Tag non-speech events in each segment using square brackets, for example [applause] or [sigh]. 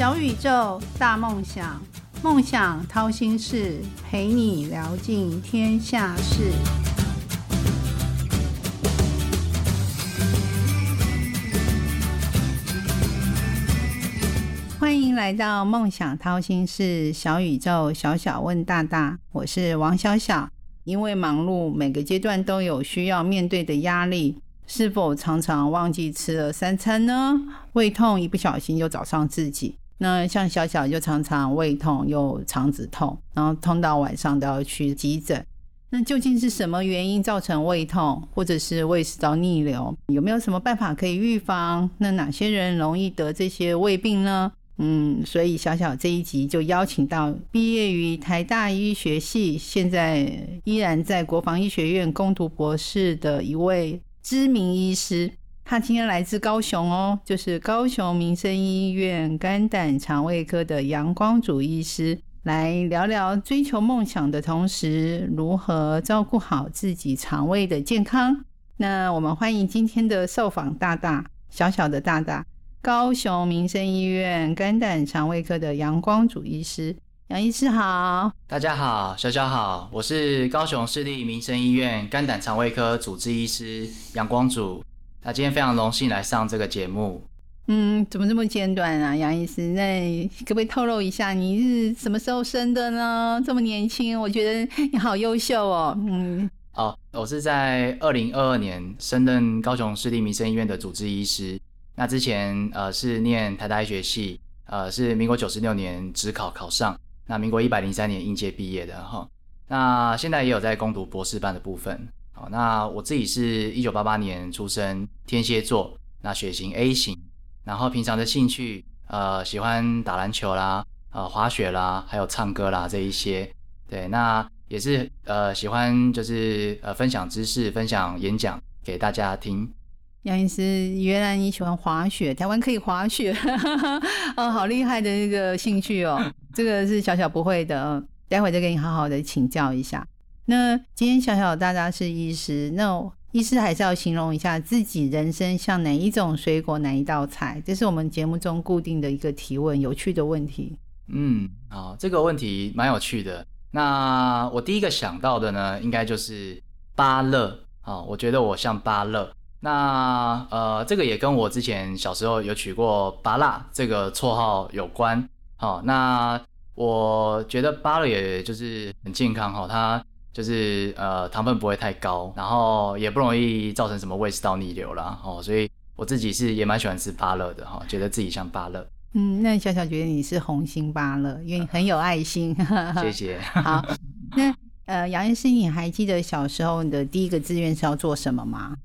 小宇宙，大梦想，梦想掏心事，陪你聊尽天下事。欢迎来到梦想掏心事，小宇宙，小小问大大，我是王小小。因为忙碌，每个阶段都有需要面对的压力，是否常常忘记吃了三餐呢？胃痛一不小心就找上自己。那像小小就常常胃痛又肠子痛，然后痛到晚上都要去急诊。那究竟是什么原因造成胃痛，或者是胃食道逆流？有没有什么办法可以预防？那哪些人容易得这些胃病呢？嗯，所以小小这一集就邀请到毕业于台大医学系，现在依然在国防医学院攻读博士的一位知名医师。他今天来自高雄哦，就是高雄民生医院肝胆肠胃科的杨光祖医师，来聊聊追求梦想的同时，如何照顾好自己肠胃的健康。那我们欢迎今天的受访大大，小小的大大。高雄民生医院肝胆肠胃科的杨光祖医师，杨医师好，大家好，小小好，我是高雄市立民生医院肝胆肠胃科主治医师杨光祖。那今天非常荣幸来上这个节目。嗯，怎么这么简短啊，杨医师？那可不可以透露一下你是什么时候生的呢？这么年轻，我觉得你好优秀哦。嗯，哦，我是在二零二二年升任高雄市立民生医院的主治医师。那之前呃是念台大医学系，呃是民国九十六年职考考上，那民国一百零三年应届毕业的哈。那现在也有在攻读博士班的部分。那我自己是一九八八年出生，天蝎座，那血型 A 型，然后平常的兴趣呃喜欢打篮球啦，呃滑雪啦，还有唱歌啦这一些。对，那也是呃喜欢就是呃分享知识，分享演讲给大家听。杨医师，原来你喜欢滑雪，台湾可以滑雪，[laughs] 哦，好厉害的那个兴趣哦，这个是小小不会的，待会再跟你好好的请教一下。那今天小小大家是医师，那医师还是要形容一下自己人生像哪一种水果，哪一道菜，这是我们节目中固定的一个提问，有趣的问题。嗯，好，这个问题蛮有趣的。那我第一个想到的呢，应该就是芭乐啊，我觉得我像芭乐。那呃，这个也跟我之前小时候有取过“芭辣”这个绰号有关。好，那我觉得芭乐也就是很健康哈，它就是呃糖分不会太高，然后也不容易造成什么胃食道逆流啦。哦，所以我自己是也蛮喜欢吃芭乐的哈，觉得自己像芭乐。嗯，那小小觉得你是红心芭乐，因为你很有爱心。[laughs] 谢谢。好，那呃杨医师，你还记得小时候你的第一个志愿是要做什么吗？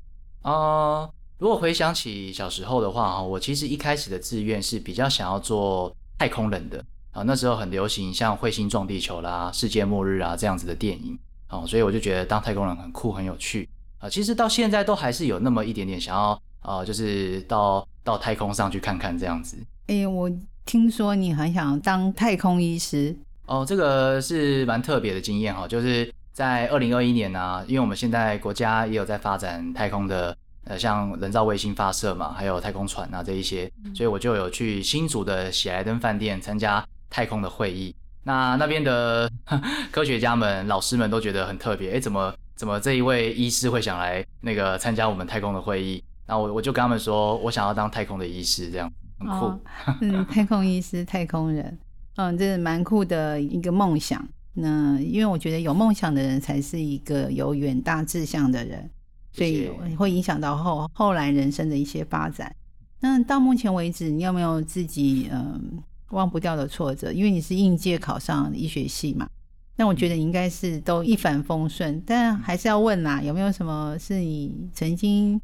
啊，如果回想起小时候的话，哈，我其实一开始的志愿是比较想要做太空人的啊。那时候很流行像彗星撞地球啦、世界末日啊这样子的电影，哦，所以我就觉得当太空人很酷、很有趣啊。其实到现在都还是有那么一点点想要，呃，就是到到太空上去看看这样子。哎，我听说你很想当太空医师哦，这个是蛮特别的经验哈，就是。在二零二一年呢，因为我们现在国家也有在发展太空的，呃，像人造卫星发射嘛，还有太空船啊这一些，所以我就有去新竹的喜来登饭店参加太空的会议。那那边的 [laughs] 科学家们、老师们都觉得很特别，哎，怎么怎么这一位医师会想来那个参加我们太空的会议？然后我我就跟他们说，我想要当太空的医师，这样很酷。嗯，[laughs] 太空医师、太空人，嗯，这是蛮酷的一个梦想。那因为我觉得有梦想的人才是一个有远大志向的人，所以会影响到后后来人生的一些发展。那到目前为止，你有没有自己嗯忘不掉的挫折？因为你是应届考上医学系嘛，那我觉得应该是都一帆风顺。但还是要问啦，有没有什么是你曾经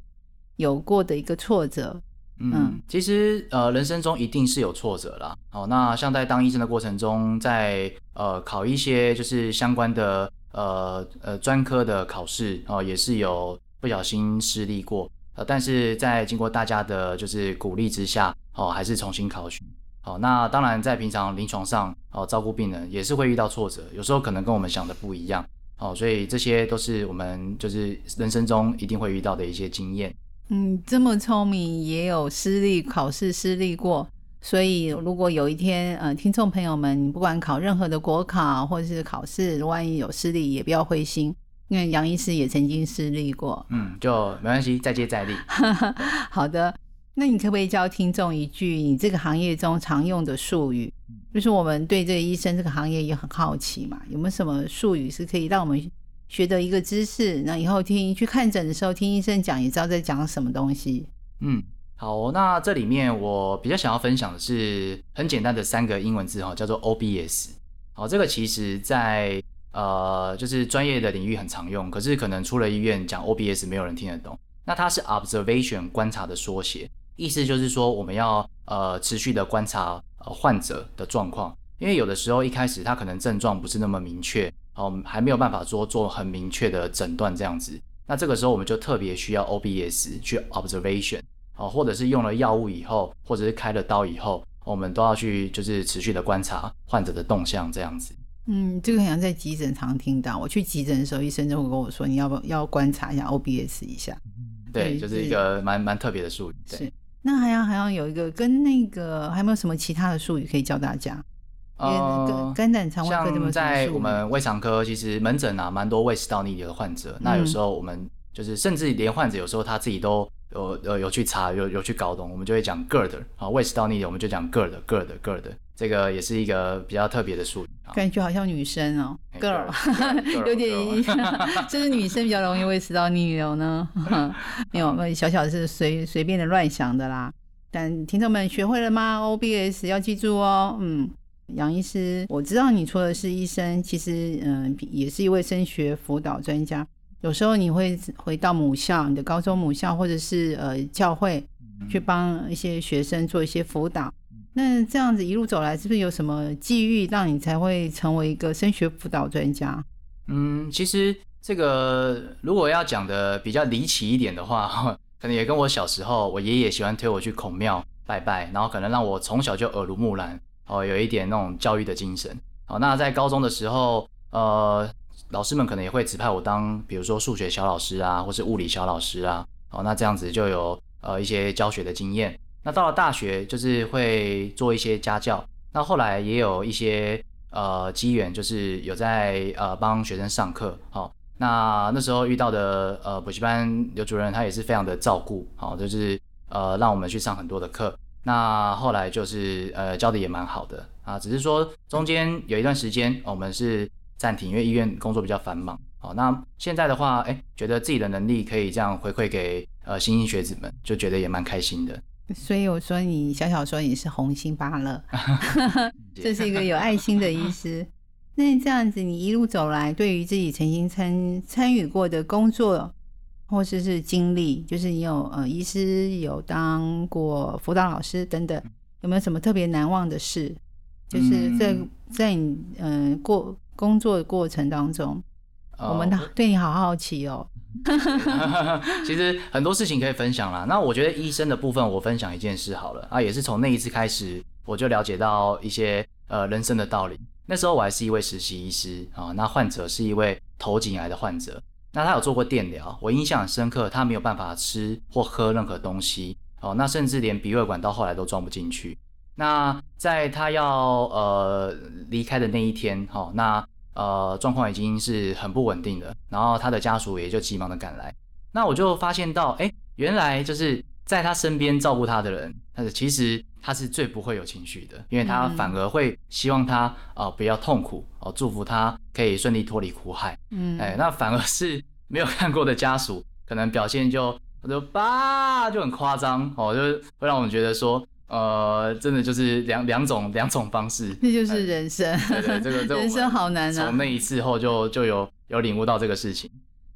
有过的一个挫折？嗯，其实呃，人生中一定是有挫折啦。好，那像在当医生的过程中，在呃考一些就是相关的呃呃专科的考试哦，也是有不小心失利过。呃，但是在经过大家的就是鼓励之下，哦，还是重新考取。好，那当然在平常临床上哦照顾病人也是会遇到挫折，有时候可能跟我们想的不一样。哦，所以这些都是我们就是人生中一定会遇到的一些经验。嗯，这么聪明，也有失利考试失利过，所以，如果有一天，呃，听众朋友们，你不管考任何的国考或者是考试，万一有失利，也不要灰心，因为杨医师也曾经失利过。嗯，就没关系，再接再厉。[laughs] 好的，那你可不可以教听众一句你这个行业中常用的术语？就是我们对这个医生这个行业也很好奇嘛，有没有什么术语是可以让我们学得一个知识？那以后听去看诊的时候，听医生讲，也知道在讲什么东西。嗯。好，那这里面我比较想要分享的是很简单的三个英文字哈，叫做 OBS。好，这个其实在呃就是专业的领域很常用，可是可能出了医院讲 OBS 没有人听得懂。那它是 observation 观察的缩写，意思就是说我们要呃持续的观察呃患者的状况，因为有的时候一开始他可能症状不是那么明确，哦还没有办法做做很明确的诊断这样子。那这个时候我们就特别需要 OBS 去 observation。哦，或者是用了药物以后，或者是开了刀以后，我们都要去就是持续的观察患者的动向，这样子。嗯，这个好像在急诊常听到。我去急诊的时候，医生就会跟我说，你要不要观察一下 OBS 一下？对，就是一个蛮蛮特别的术语。是。那还要还要有一个跟那个还有没有什么其他的术语可以教大家？呃，肝胆肠胃科像在我们胃肠科，其实门诊啊，蛮多胃食道逆流的患者。那有时候我们就是甚至连患者有时候他自己都。有有有去查，有有去搞懂，我们就会讲 GERD 啊，胃食道逆流，我们就讲 GERD GERD GERD，这个也是一个比较特别的术语。感觉好像女生哦，[laughs] girl，有点，就是女生比较容易胃食道逆流呢。[laughs] 没有，小小是随随便的乱想的啦。但听众们学会了吗？OBS 要记住哦。嗯，杨医师，我知道你除了是医生，其实嗯也是一位升学辅导专家。有时候你会回到母校，你的高中母校或者是呃教会，去帮一些学生做一些辅导。那这样子一路走来，是不是有什么际遇让你才会成为一个升学辅导专家？嗯，其实这个如果要讲的比较离奇一点的话，[laughs] 可能也跟我小时候，我爷爷喜欢推我去孔庙拜拜，然后可能让我从小就耳濡目染，哦，有一点那种教育的精神。好，那在高中的时候，呃。老师们可能也会指派我当，比如说数学小老师啊，或是物理小老师啊，哦，那这样子就有呃一些教学的经验。那到了大学，就是会做一些家教。那后来也有一些呃机缘，就是有在呃帮学生上课。好，那那时候遇到的呃补习班刘主任，他也是非常的照顾，好，就是呃让我们去上很多的课。那后来就是呃教的也蛮好的啊，只是说中间有一段时间我们是。暂停，因为医院工作比较繁忙。好，那现在的话，哎，觉得自己的能力可以这样回馈给呃新兴学子们，就觉得也蛮开心的。所以我说你小小说你是红心芭乐，[laughs] 这是一个有爱心的医师。那这样子，你一路走来，对于自己曾经参参与过的工作或者是经历，就是你有呃医师有当过辅导老师等等，有没有什么特别难忘的事？就是在在你嗯过。工作的过程当中，我们对你好好奇哦。[laughs] 其实很多事情可以分享啦。那我觉得医生的部分，我分享一件事好了啊，也是从那一次开始，我就了解到一些呃人生的道理。那时候我还是一位实习医师啊，那患者是一位头颈癌的患者，那他有做过电疗，我印象很深刻，他没有办法吃或喝任何东西哦，那甚至连鼻胃管到后来都装不进去。那在他要呃离开的那一天，哈，那呃状况已经是很不稳定的，然后他的家属也就急忙的赶来，那我就发现到，哎，原来就是在他身边照顾他的人，但是其实他是最不会有情绪的，因为他反而会希望他啊不要痛苦哦，祝福他可以顺利脱离苦海，嗯，哎，那反而是没有看过的家属，可能表现就就爸就很夸张哦，就会让我们觉得说。呃，真的就是两两种两种方式，[laughs] 那就是人生。对对，这个人生好难啊。从那一次后就就有有领悟到这个事情。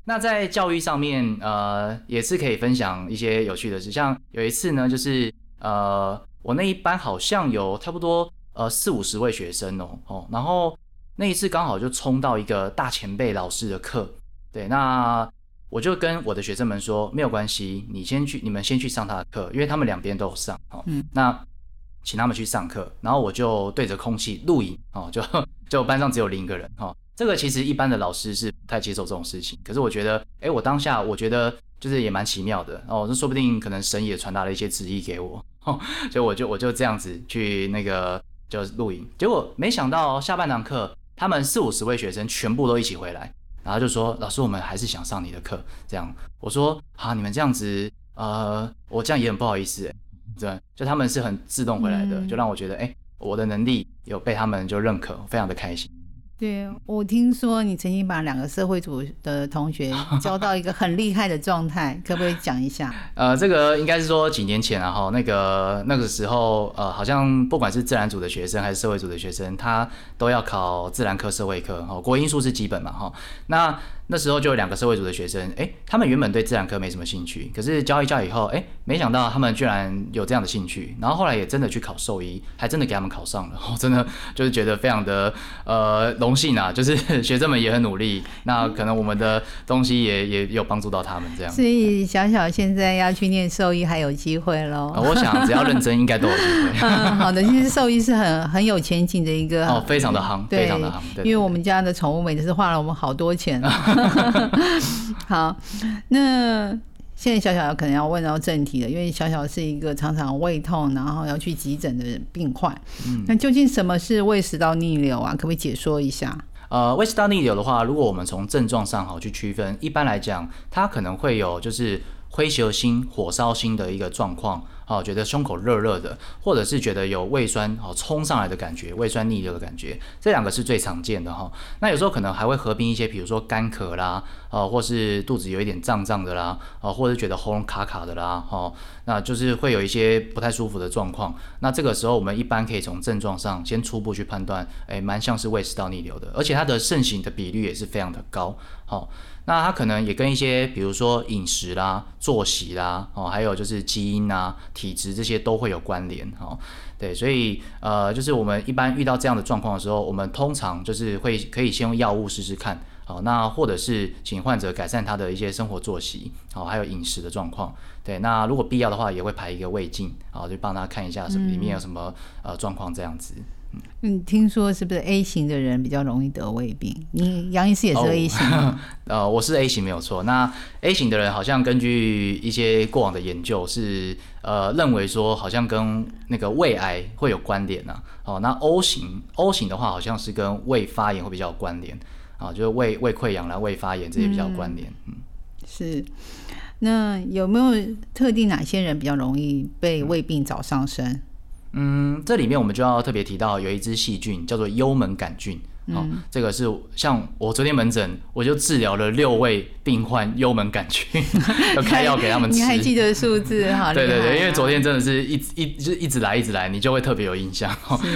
那在教育上面，呃，也是可以分享一些有趣的事。像有一次呢，就是呃，我那一班好像有差不多呃四五十位学生哦哦，然后那一次刚好就冲到一个大前辈老师的课，对，那。我就跟我的学生们说，没有关系，你先去，你们先去上他的课，因为他们两边都有上哦。嗯，那请他们去上课，然后我就对着空气录影哦，就 [laughs] 就班上只有零个人哦。这个其实一般的老师是不太接受这种事情，可是我觉得，哎，我当下我觉得就是也蛮奇妙的哦，那说不定可能神也传达了一些旨意给我哦，[laughs] 所以我就我就这样子去那个就录影，结果没想到下半堂课，他们四五十位学生全部都一起回来，然后就说老师，我们还是想上你的课，这样，我说啊，你们这样子，呃，我这样也很不好意思，对，就他们是很自动回来的，就让我觉得，哎，我的能力有被他们就认可，非常的开心。对我听说你曾经把两个社会组的同学 [laughs] 教到一个很厉害的状态，可不可以讲一下？[laughs] 呃，这个应该是说几年前啊，哈，那个那个时候，呃，好像不管是自然组的学生还是社会组的学生，他都要考自然科、社会科，哈，国英数是基本嘛，哈，那。那时候就有两个社会组的学生，哎，他们原本对自然科没什么兴趣，可是教一教以后，哎，没想到他们居然有这样的兴趣，然后后来也真的去考兽医，还真的给他们考上了，我 [laughs] 真的 [laughs] 就是觉得非常的呃荣幸啊，就是学生们也很努力，那可能我们的东西也也有帮助到他们这样。所以小小现在要去念兽医还有机会喽。我想只要认真，应该都有机会。[laughs] 好的，其实兽医是很很有前景的一个哦，非常的夯，非常的夯。因为我们家的宠物美是花了我们好多钱。[laughs] 好，那现在小小可能要问到正题了，因为小小是一个常常胃痛，然后要去急诊的病患。嗯，那究竟什么是胃食道逆流啊？可不可以解说一下？呃，胃食道逆流的话，如果我们从症状上好去区分，一般来讲，它可能会有就是灰球心、火烧心的一个状况。哦，觉得胸口热热的，或者是觉得有胃酸哦冲上来的感觉，胃酸逆流的感觉，这两个是最常见的哈。那有时候可能还会合并一些，比如说干咳啦，哦，或是肚子有一点胀胀的啦，哦，或者觉得喉咙卡卡的啦，哦，那就是会有一些不太舒服的状况。那这个时候我们一般可以从症状上先初步去判断，哎，蛮像是胃食道逆流的，而且它的盛行的比率也是非常的高，好。那它可能也跟一些，比如说饮食啦、作息啦，哦，还有就是基因啊、体质这些都会有关联，哦，对，所以呃，就是我们一般遇到这样的状况的时候，我们通常就是会可以先用药物试试看，好，那或者是请患者改善他的一些生活作息，好，还有饮食的状况，对，那如果必要的话，也会排一个胃镜，好，就帮他看一下什么里面有什么呃状况这样子。嗯，听说是不是 A 型的人比较容易得胃病？你杨医师也是 A 型 [laughs] 呃，我是 A 型没有错。那 A 型的人好像根据一些过往的研究是呃认为说好像跟那个胃癌会有关联呢。哦，那 O 型 O 型的话好像是跟胃发炎会比较有关联啊，就是胃胃溃疡啦、胃发炎这些比较关联。嗯，是。那有没有特定哪些人比较容易被胃病找上身？嗯，这里面我们就要特别提到有一支细菌叫做幽门杆菌。好，这个是像我昨天门诊，我就治疗了六位病患幽门杆菌，[laughs] 要开药给他们吃。你还记得数字？哈，对对对，因为昨天真的是一一就一直来一直来，你就会特别有印象。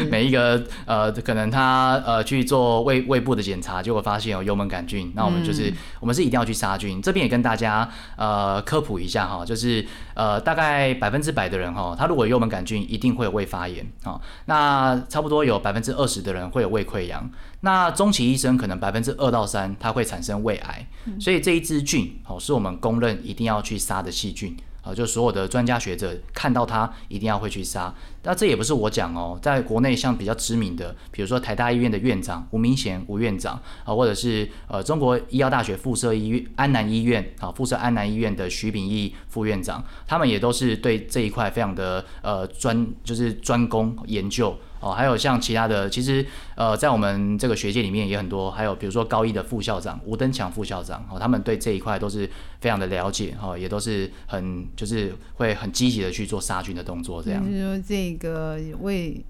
每一个呃，可能他呃去做胃胃部的检查，结果发现有幽门杆菌，那我们就是我们是一定要去杀菌。这边也跟大家呃科普一下哈，就是呃大概百分之百的人哈，他如果幽门杆菌，一定会有胃发炎啊。那差不多有百分之二十的人会有胃溃疡。那中期医生可能百分之二到三，它会产生胃癌，所以这一支菌哦，是我们公认一定要去杀的细菌。啊，就所有的专家学者看到他一定要会去杀，那这也不是我讲哦，在国内像比较知名的，比如说台大医院的院长吴明贤吴院长啊，或者是呃中国医药大学附设医院安南医院啊附设安南医院的徐秉义副院长，他们也都是对这一块非常的呃专，就是专攻研究哦，还有像其他的，其实呃在我们这个学界里面也很多，还有比如说高一的副校长吴登强副校长哦，他们对这一块都是非常的了解哈，也都是很。就是会很积极的去做杀菌的动作，这样。就是说，这个味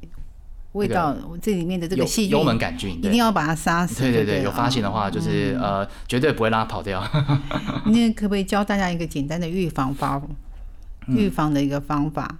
味道这里面的这个细菌，幽门杆菌，一定要把它杀死。对对对，有发现的话，就是呃，绝对不会让它跑掉。[laughs] 那可不可以教大家一个简单的预防方预防的一个方法？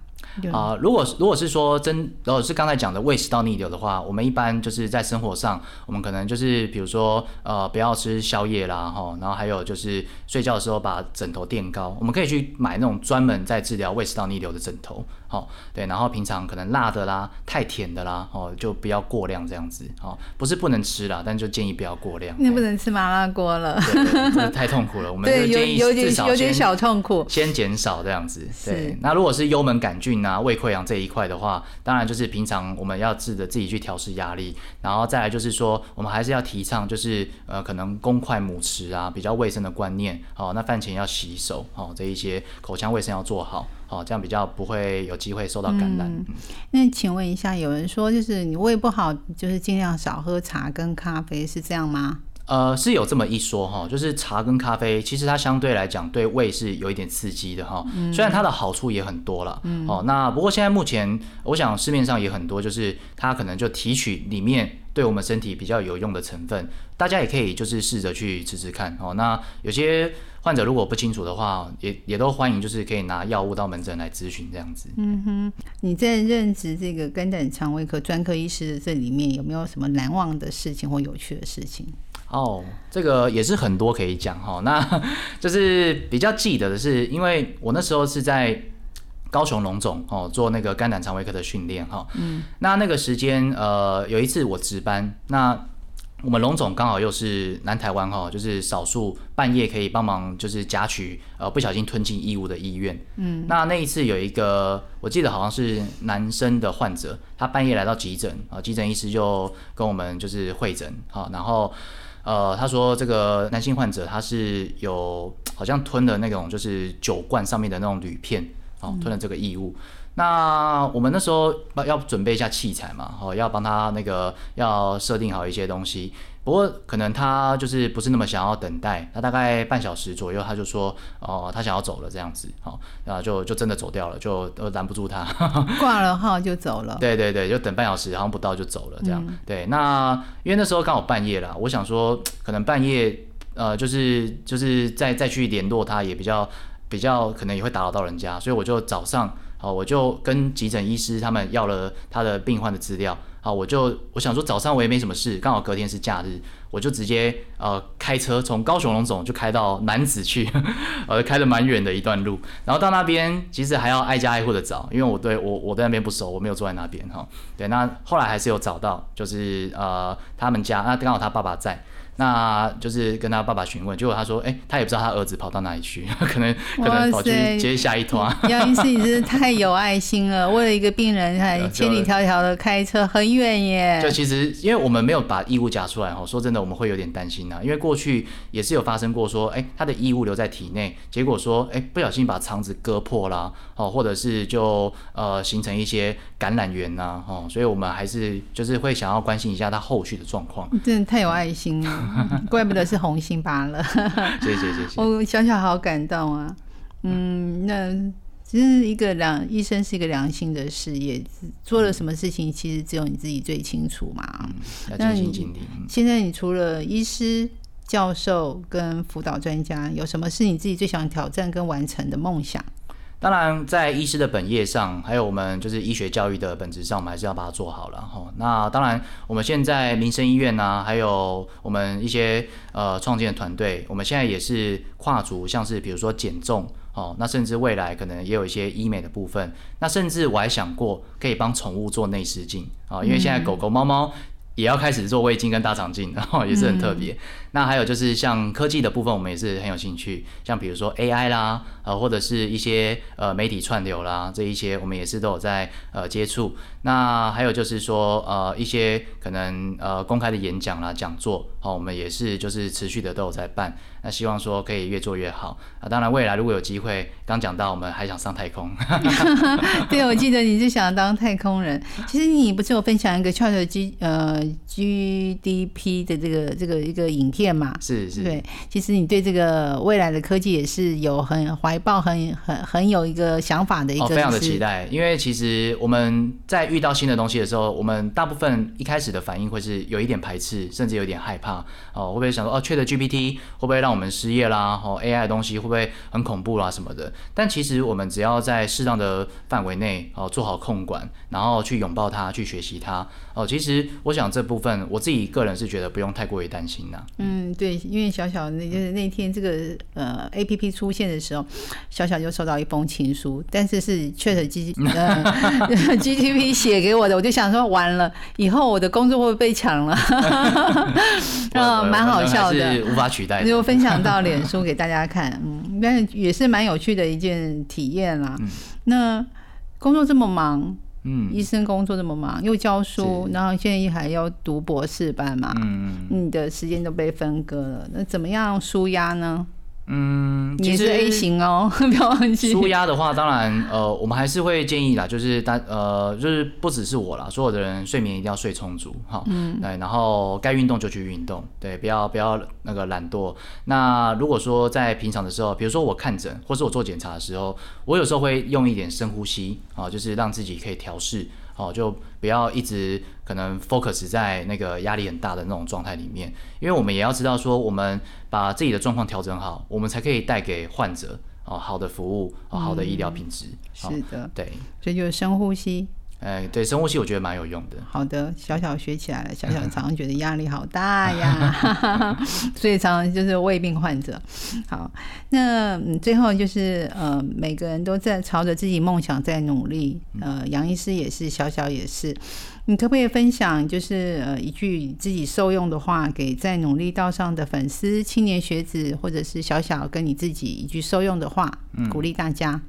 啊，如果如果是说真，如果是刚才讲的胃食道逆流的话，我们一般就是在生活上，我们可能就是比如说呃，不要吃宵夜啦，哈，然后还有就是睡觉的时候把枕头垫高，我们可以去买那种专门在治疗胃食道逆流的枕头。好，对，然后平常可能辣的啦、太甜的啦，哦，就不要过量这样子，哦，不是不能吃啦，但就建议不要过量。那不能吃麻辣锅了，对，[laughs] 太痛苦了。我们就建议至少有点小痛苦，先减少这样子。对，那如果是幽门杆菌啊、胃溃疡这一块的话，当然就是平常我们要治的自己去调试压力，然后再来就是说，我们还是要提倡就是呃，可能公筷母匙啊，比较卫生的观念。哦，那饭前要洗手，哦，这一些口腔卫生要做好。哦，这样比较不会有机会受到感染。嗯那请问一下，有人说就是你胃不好，就是尽量少喝茶跟咖啡，是这样吗？呃，是有这么一说哈，就是茶跟咖啡，其实它相对来讲对胃是有一点刺激的哈。虽然它的好处也很多了，嗯哦，那不过现在目前，我想市面上也很多，就是它可能就提取里面对我们身体比较有用的成分，大家也可以就是试着去吃吃看哦。那有些患者如果不清楚的话，也也都欢迎就是可以拿药物到门诊来咨询这样子。嗯哼你在任职这个肝胆肠胃科专科医师的这里面，有没有什么难忘的事情或有趣的事情？哦，这个也是很多可以讲哈。[laughs] 那就是比较记得的是，因为我那时候是在高雄龙总哦做那个肝胆肠胃科的训练哈。嗯。那那个时间呃有一次我值班，那我们龙总刚好又是南台湾哈，就是少数半夜可以帮忙就是夹取呃不小心吞进异物的医院。嗯。那那一次有一个我记得好像是男生的患者，他半夜来到急诊啊，急诊医师就跟我们就是会诊好，然后。呃，他说这个男性患者他是有好像吞了那种就是酒罐上面的那种铝片，哦，吞了这个异物。那我们那时候要准备一下器材嘛，哦，要帮他那个要设定好一些东西。不过可能他就是不是那么想要等待，他大概半小时左右他就说，哦，他想要走了这样子，好，然后就就真的走掉了，就都拦不住他，[laughs] 挂了号就走了。对对对，就等半小时，好像不到就走了这样。对，那因为那时候刚好半夜了，我想说可能半夜，呃，就是就是再再去联络他也比较比较可能也会打扰到人家，所以我就早上，好，我就跟急诊医师他们要了他的病患的资料。好，我就我想说早上我也没什么事，刚好隔天是假日，我就直接呃开车从高雄龙总就开到南子去，[laughs] 呃开了蛮远的一段路，然后到那边其实还要挨家挨户的找，因为我对我我对那边不熟，我没有住在那边哈。对，那后来还是有找到，就是呃他们家，那刚好他爸爸在。那就是跟他爸爸询问，结果他说，哎，他也不知道他儿子跑到哪里去，[laughs] 可能可能跑去接下一团。杨医师，你真是太有爱心了，为了一个病人还千里迢迢的开车很远耶。就其实因为我们没有把异物夹出来哈，说真的我们会有点担心呐，因为过去也是有发生过说，哎，他的异物留在体内，结果说，哎，不小心把肠子割破啦，哦，或者是就呃形成一些感染源呐，哦，所以我们还是就是会想要关心一下他后续的状况。真的太有爱心了。[laughs] 怪不得是红心巴了，[laughs] 谢谢谢谢。我想想好感动啊，嗯，那其实一个良医生是一个良心的事业，做了什么事情其实只有你自己最清楚嘛。那你现在你除了医师、教授跟辅导专家，有什么是你自己最想挑战跟完成的梦想？当然，在医师的本业上，还有我们就是医学教育的本质上，我们还是要把它做好了哈。那当然，我们现在民生医院呢，还有我们一些呃创建团队，我们现在也是跨足，像是比如说减重哦，那甚至未来可能也有一些医美的部分。那甚至我还想过可以帮宠物做内视镜啊，因为现在狗狗、猫猫。也要开始做胃镜跟大肠镜，然后也是很特别。那还有就是像科技的部分，我们也是很有兴趣，像比如说 AI 啦，呃，或者是一些呃媒体串流啦，这一些我们也是都有在呃接触。那还有就是说呃一些可能呃公开的演讲啦、讲座，好，我们也是就是持续的都有在办。那希望说可以越做越好啊！当然未来如果有机会，刚讲到我们还想上太空。[laughs] 对，我记得你是想当太空人。其实你不是有分享一个 Chat G 呃 GDP 的这个这个一个影片嘛？是是。对，其实你对这个未来的科技也是有很怀抱、很很很有一个想法的一个。非常的期待，因为其实我们在遇到新的东西的时候，我们大部分一开始的反应会是有一点排斥，甚至有点害怕哦。会不会想说哦，Chat GPT 会不会让我们失业啦，哦，AI 的东西会不会很恐怖啦什么的？但其实我们只要在适当的范围内哦做好控管，然后去拥抱它，去学习它哦。其实我想这部分我自己个人是觉得不用太过于担心呐。嗯，对，因为小小那就是那天这个呃 APP 出现的时候，小小就收到一封情书，但是是确实 G 呃 [laughs] [laughs] GTP 写给我的，我就想说完了以后我的工作会被抢了，[laughs] 啊，蛮好笑的，无法取代。就分享到脸书给大家看，嗯，但也是蛮有趣的一件体验啦。那工作这么忙，嗯，医生工作这么忙，又教书，然后现在还要读博士班嘛，嗯，你的时间都被分割了，那怎么样舒压呢？嗯，你是 A 型哦，[laughs] 不要忘记。舒压的话，当然，呃，我们还是会建议啦，就是大呃，就是不只是我啦，所有的人睡眠一定要睡充足，哈，嗯，对，然后该运动就去运动，对，不要不要那个懒惰。那如果说在平常的时候，比如说我看诊或是我做检查的时候，我有时候会用一点深呼吸，啊，就是让自己可以调试，哦，就不要一直可能 focus 在那个压力很大的那种状态里面，因为我们也要知道说，我们把自己的状况调整好，我们才可以带给患者哦好的服务，哦好的医疗品质。哦是的，对，所以就是深呼吸。哎，对，深呼吸我觉得蛮有用的。好的，小小学起来了。小小常常觉得压力好大呀，[laughs] 所以常常就是胃病患者。好，那嗯最后就是呃，每个人都在朝着自己梦想在努力。呃，杨医师也是，小小也是。你可不可以分享，就是呃一句自己受用的话，给在努力道上的粉丝、青年学子，或者是小小跟你自己一句受用的话，鼓励大家。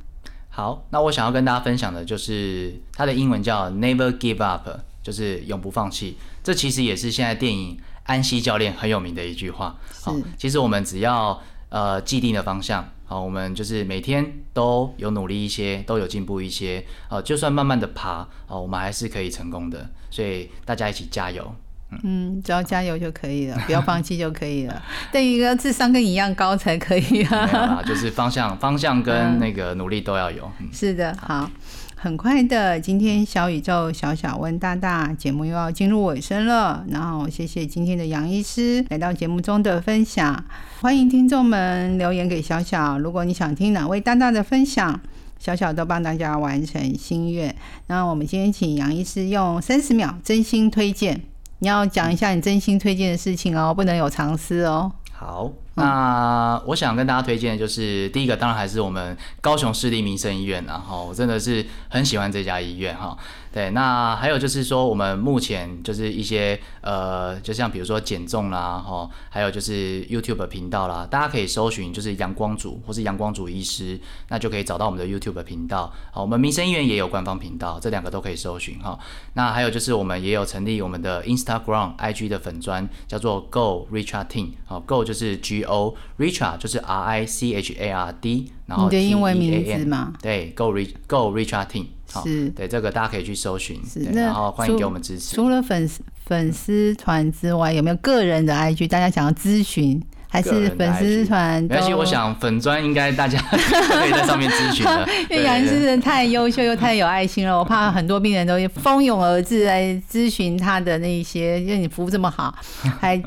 好，那我想要跟大家分享的就是它的英文叫 Never Give Up，就是永不放弃。这其实也是现在电影安西教练很有名的一句话。好，其实我们只要呃既定的方向，好，我们就是每天都有努力一些，都有进步一些，呃，就算慢慢的爬，哦，我们还是可以成功的。所以大家一起加油。嗯，只要加油就可以了，[laughs] 不要放弃就可以了。但一个智商跟你一样高才可以啊。就是方向、方向跟那个努力都要有。嗯是的，好，很快的，今天小宇宙小小问大大节目又要进入尾声了。然后谢谢今天的杨医师来到节目中的分享，欢迎听众们留言给小小，如果你想听哪位大大的分享。小小都帮大家完成心愿。那我们今天请杨医师用三十秒真心推荐，你要讲一下你真心推荐的事情哦，不能有藏私哦。好，那我想跟大家推荐的就是第一个，当然还是我们高雄市立民生医院，然后我真的是很喜欢这家医院哈。对，那还有就是说，我们目前就是一些呃，就像比如说减重啦，哈，还有就是 YouTube 频道啦，大家可以搜寻就是阳光组或是阳光组医师，那就可以找到我们的 YouTube 频道。好，我们民生医院也有官方频道，这两个都可以搜寻哈。那还有就是我们也有成立我们的 Instagram、IG 的粉砖，叫做 Go Richard Team。好，Go 就是 G O，Richard 就是 R I C H A R D，然后你的英文 T E A 名字 N 吗？对，Go Rich Go Richard Team。好是对这个大家可以去搜寻，对那然后欢迎除给我们支持。除了粉丝粉丝团之外，有没有个人的 IG？大家想要咨询，还是粉丝团而且，我想粉砖应该大家 [laughs] 可以在上面咨询的。[laughs] 因为杨医师真的太优秀又太有爱心了，我怕很多病人都蜂拥而至来咨询他的那一些，因为你服务这么好，[laughs] 还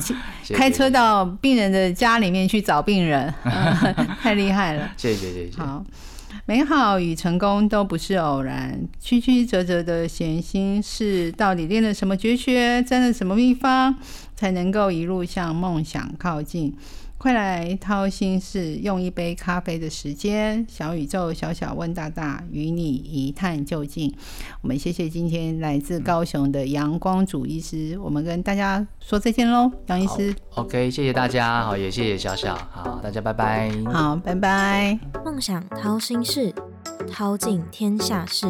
开车到病人的家里面去找病人，太厉害了。谢谢谢谢。好，美好与成功都不是偶然，曲曲折折的闲心是，到底练了什么绝学，沾了什么秘方，才能够一路向梦想靠近？快来掏心事，用一杯咖啡的时间，小宇宙小小问大大，与你一探究竟。我们谢谢今天来自高雄的阳光主医师，我们跟大家说再见喽，杨医师，OK，谢谢大家，好，也谢谢小小，好，大家拜拜。好，拜拜。梦想掏心事，掏尽天下事。